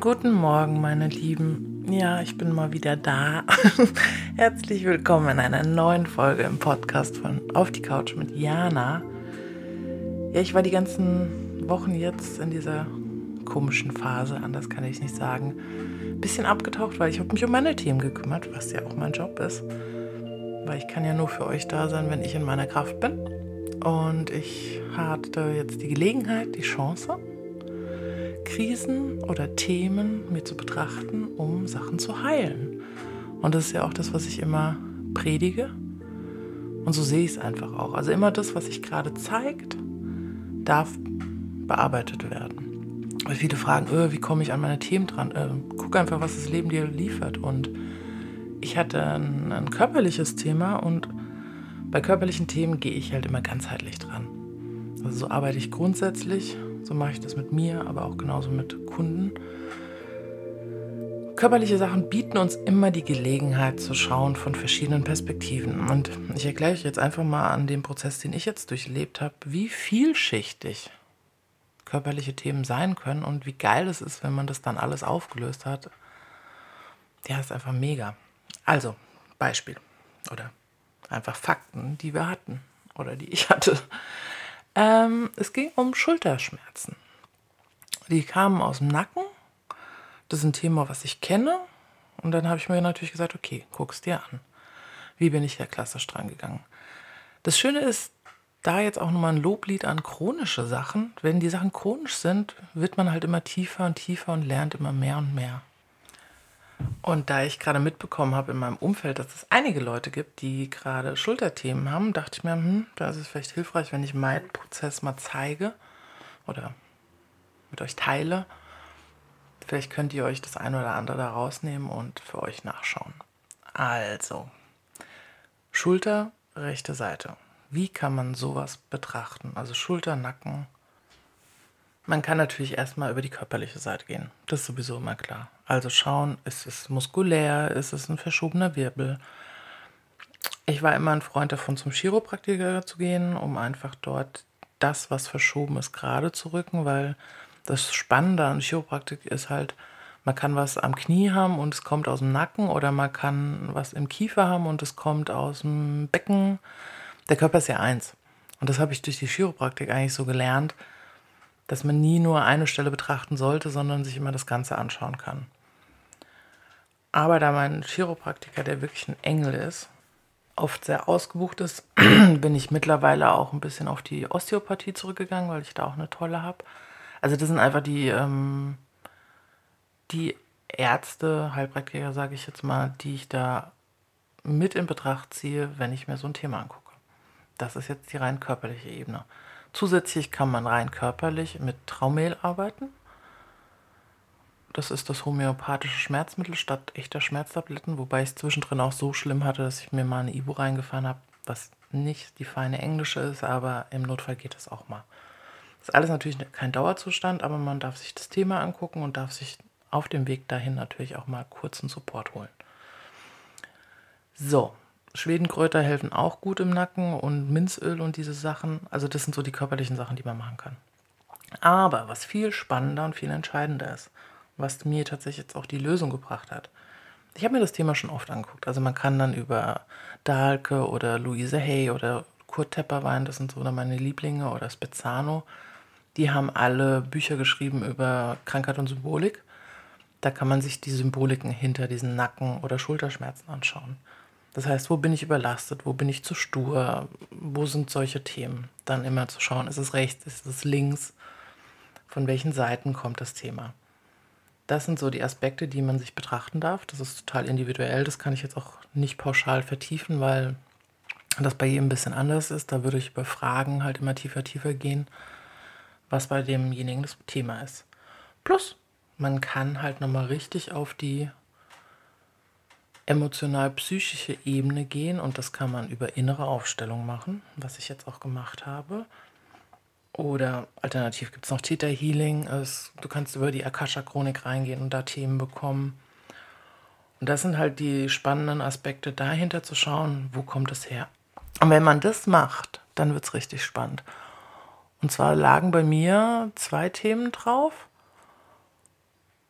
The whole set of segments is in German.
Guten Morgen, meine Lieben. Ja, ich bin mal wieder da. Herzlich willkommen in einer neuen Folge im Podcast von Auf die Couch mit Jana. Ja, ich war die ganzen Wochen jetzt in dieser komischen Phase, anders kann ich nicht sagen, ein bisschen abgetaucht, weil ich habe mich um meine Themen gekümmert, was ja auch mein Job ist. Weil ich kann ja nur für euch da sein, wenn ich in meiner Kraft bin. Und ich hatte jetzt die Gelegenheit, die Chance, Krisen oder Themen mir zu betrachten, um Sachen zu heilen. Und das ist ja auch das, was ich immer predige. Und so sehe ich es einfach auch. Also immer das, was sich gerade zeigt, darf bearbeitet werden. Weil viele fragen, öh, wie komme ich an meine Themen dran? Äh, guck einfach, was das Leben dir liefert. Und ich hatte ein, ein körperliches Thema und bei körperlichen Themen gehe ich halt immer ganzheitlich dran. Also so arbeite ich grundsätzlich so mache ich das mit mir, aber auch genauso mit Kunden. Körperliche Sachen bieten uns immer die Gelegenheit zu schauen von verschiedenen Perspektiven. Und ich erkläre euch jetzt einfach mal an dem Prozess, den ich jetzt durchlebt habe, wie vielschichtig körperliche Themen sein können und wie geil es ist, wenn man das dann alles aufgelöst hat. Ja, ist einfach mega. Also, Beispiel oder einfach Fakten, die wir hatten oder die ich hatte. Ähm, es ging um Schulterschmerzen. Die kamen aus dem Nacken. Das ist ein Thema, was ich kenne. Und dann habe ich mir natürlich gesagt, okay, guck's dir an. Wie bin ich hier klassisch dran gegangen? Das Schöne ist, da jetzt auch nochmal ein Loblied an chronische Sachen. Wenn die Sachen chronisch sind, wird man halt immer tiefer und tiefer und lernt immer mehr und mehr. Und da ich gerade mitbekommen habe in meinem Umfeld, dass es einige Leute gibt, die gerade Schulterthemen haben, dachte ich mir, hm, da ist es vielleicht hilfreich, wenn ich meinen Prozess mal zeige oder mit euch teile. Vielleicht könnt ihr euch das eine oder andere da rausnehmen und für euch nachschauen. Also, Schulter, rechte Seite. Wie kann man sowas betrachten? Also Schulter, Nacken, man kann natürlich erstmal über die körperliche Seite gehen. Das ist sowieso immer klar. Also schauen, ist es muskulär, ist es ein verschobener Wirbel. Ich war immer ein Freund davon, zum Chiropraktiker zu gehen, um einfach dort das, was verschoben ist, gerade zu rücken, weil das Spannende an Chiropraktik ist halt, man kann was am Knie haben und es kommt aus dem Nacken oder man kann was im Kiefer haben und es kommt aus dem Becken. Der Körper ist ja eins. Und das habe ich durch die Chiropraktik eigentlich so gelernt, dass man nie nur eine Stelle betrachten sollte, sondern sich immer das Ganze anschauen kann. Aber da mein Chiropraktiker, der wirklich ein Engel ist, oft sehr ausgebucht ist, bin ich mittlerweile auch ein bisschen auf die Osteopathie zurückgegangen, weil ich da auch eine tolle habe. Also das sind einfach die, ähm, die Ärzte, Heilpraktiker, sage ich jetzt mal, die ich da mit in Betracht ziehe, wenn ich mir so ein Thema angucke. Das ist jetzt die rein körperliche Ebene. Zusätzlich kann man rein körperlich mit Traumehl arbeiten. Das ist das homöopathische Schmerzmittel statt echter Schmerztabletten, wobei ich es zwischendrin auch so schlimm hatte, dass ich mir mal eine Ibu reingefahren habe, was nicht die feine englische ist, aber im Notfall geht es auch mal. Das ist alles natürlich kein Dauerzustand, aber man darf sich das Thema angucken und darf sich auf dem Weg dahin natürlich auch mal kurzen Support holen. So, Schwedenkräuter helfen auch gut im Nacken und Minzöl und diese Sachen. Also das sind so die körperlichen Sachen, die man machen kann. Aber was viel spannender und viel entscheidender ist, was mir tatsächlich jetzt auch die Lösung gebracht hat. Ich habe mir das Thema schon oft angeguckt. Also man kann dann über Dahlke oder Louise Hay oder Kurt Tepperwein, das sind so meine Lieblinge, oder Spezzano, die haben alle Bücher geschrieben über Krankheit und Symbolik. Da kann man sich die Symboliken hinter diesen Nacken- oder Schulterschmerzen anschauen. Das heißt, wo bin ich überlastet, wo bin ich zu stur, wo sind solche Themen? Dann immer zu schauen, ist es rechts, ist es links, von welchen Seiten kommt das Thema? Das sind so die Aspekte, die man sich betrachten darf. Das ist total individuell, das kann ich jetzt auch nicht pauschal vertiefen, weil das bei jedem ein bisschen anders ist. Da würde ich über Fragen halt immer tiefer, tiefer gehen, was bei demjenigen das Thema ist. Plus, man kann halt nochmal richtig auf die emotional-psychische Ebene gehen und das kann man über innere Aufstellung machen, was ich jetzt auch gemacht habe. Oder alternativ gibt es noch Theta Healing. Du kannst über die Akasha-Chronik reingehen und da Themen bekommen. Und das sind halt die spannenden Aspekte, dahinter zu schauen, wo kommt es her. Und wenn man das macht, dann wird es richtig spannend. Und zwar lagen bei mir zwei Themen drauf.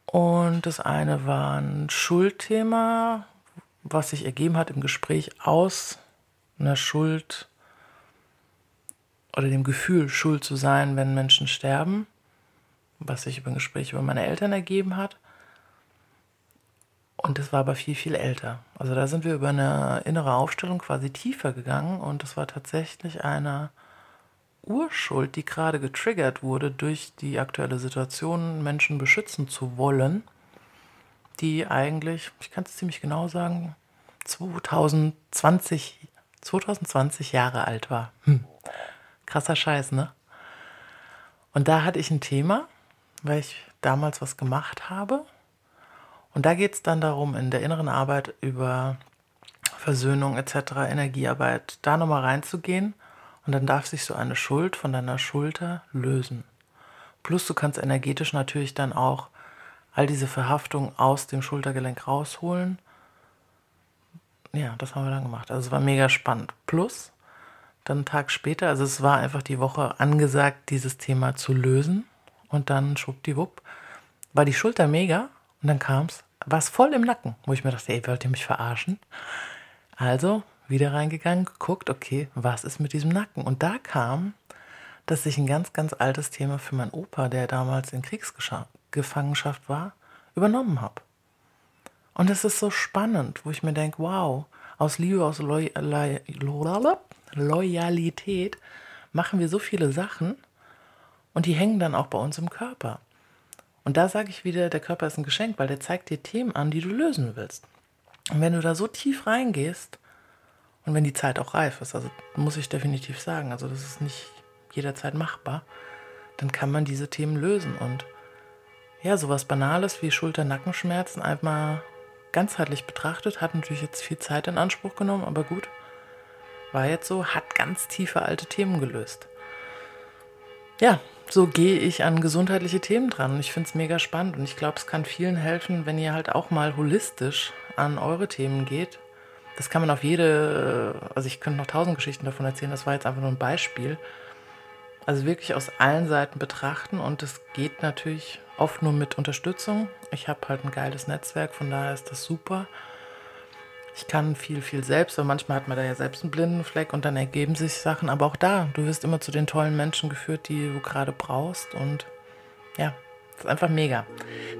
Und das eine war ein Schuldthema, was sich ergeben hat im Gespräch aus einer Schuld oder dem Gefühl, schuld zu sein, wenn Menschen sterben, was sich über ein Gespräch über meine Eltern ergeben hat. Und das war aber viel, viel älter. Also da sind wir über eine innere Aufstellung quasi tiefer gegangen und das war tatsächlich eine Urschuld, die gerade getriggert wurde durch die aktuelle Situation, Menschen beschützen zu wollen, die eigentlich, ich kann es ziemlich genau sagen, 2020, 2020 Jahre alt war. Hm. Krasser Scheiß, ne? Und da hatte ich ein Thema, weil ich damals was gemacht habe. Und da geht es dann darum, in der inneren Arbeit über Versöhnung etc., Energiearbeit, da nochmal reinzugehen. Und dann darf sich so eine Schuld von deiner Schulter lösen. Plus du kannst energetisch natürlich dann auch all diese Verhaftung aus dem Schultergelenk rausholen. Ja, das haben wir dann gemacht. Also es war mega spannend. Plus, dann einen Tag später, also es war einfach die Woche angesagt, dieses Thema zu lösen. Und dann schwuppdiwupp war die Schulter mega und dann kam es, war es voll im Nacken, wo ich mir dachte, ey, wollt ihr mich verarschen? Also wieder reingegangen, geguckt, okay, was ist mit diesem Nacken? Und da kam, dass ich ein ganz, ganz altes Thema für meinen Opa, der damals in Kriegsgefangenschaft war, übernommen habe. Und es ist so spannend, wo ich mir denke, wow, aus Liebe, aus Loyalität machen wir so viele Sachen und die hängen dann auch bei uns im Körper. Und da sage ich wieder, der Körper ist ein Geschenk, weil der zeigt dir Themen an, die du lösen willst. Und wenn du da so tief reingehst und wenn die Zeit auch reif ist, also muss ich definitiv sagen, also das ist nicht jederzeit machbar, dann kann man diese Themen lösen. Und ja, sowas Banales wie Schulter-Nackenschmerzen einmal ganzheitlich betrachtet, hat natürlich jetzt viel Zeit in Anspruch genommen, aber gut, war jetzt so, hat ganz tiefe alte Themen gelöst. Ja, so gehe ich an gesundheitliche Themen dran. Und ich finde es mega spannend und ich glaube, es kann vielen helfen, wenn ihr halt auch mal holistisch an eure Themen geht. Das kann man auf jede, also ich könnte noch tausend Geschichten davon erzählen, das war jetzt einfach nur ein Beispiel. Also wirklich aus allen Seiten betrachten und es geht natürlich oft nur mit Unterstützung. Ich habe halt ein geiles Netzwerk, von daher ist das super. Ich kann viel, viel selbst, aber manchmal hat man da ja selbst einen blinden Fleck und dann ergeben sich Sachen. Aber auch da, du wirst immer zu den tollen Menschen geführt, die du gerade brauchst. Und ja, das ist einfach mega.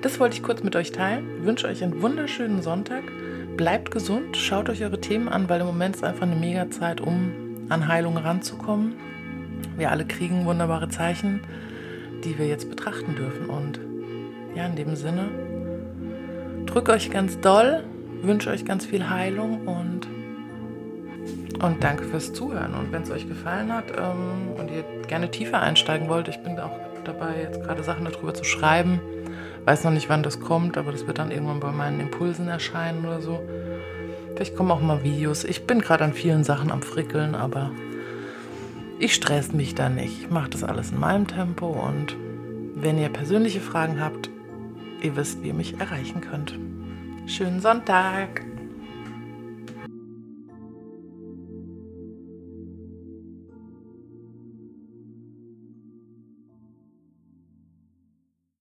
Das wollte ich kurz mit euch teilen. Ich wünsche euch einen wunderschönen Sonntag. Bleibt gesund, schaut euch eure Themen an, weil im Moment ist einfach eine mega Zeit, um an Heilung ranzukommen. Wir alle kriegen wunderbare Zeichen, die wir jetzt betrachten dürfen. Und ja, in dem Sinne, drück euch ganz doll wünsche euch ganz viel Heilung und, und danke fürs Zuhören. Und wenn es euch gefallen hat ähm, und ihr gerne tiefer einsteigen wollt, ich bin auch dabei, jetzt gerade Sachen darüber zu schreiben. Weiß noch nicht, wann das kommt, aber das wird dann irgendwann bei meinen Impulsen erscheinen oder so. Vielleicht kommen auch mal Videos. Ich bin gerade an vielen Sachen am Frickeln, aber ich stress mich da nicht. Ich mache das alles in meinem Tempo und wenn ihr persönliche Fragen habt, ihr wisst, wie ihr mich erreichen könnt. Schönen Sonntag.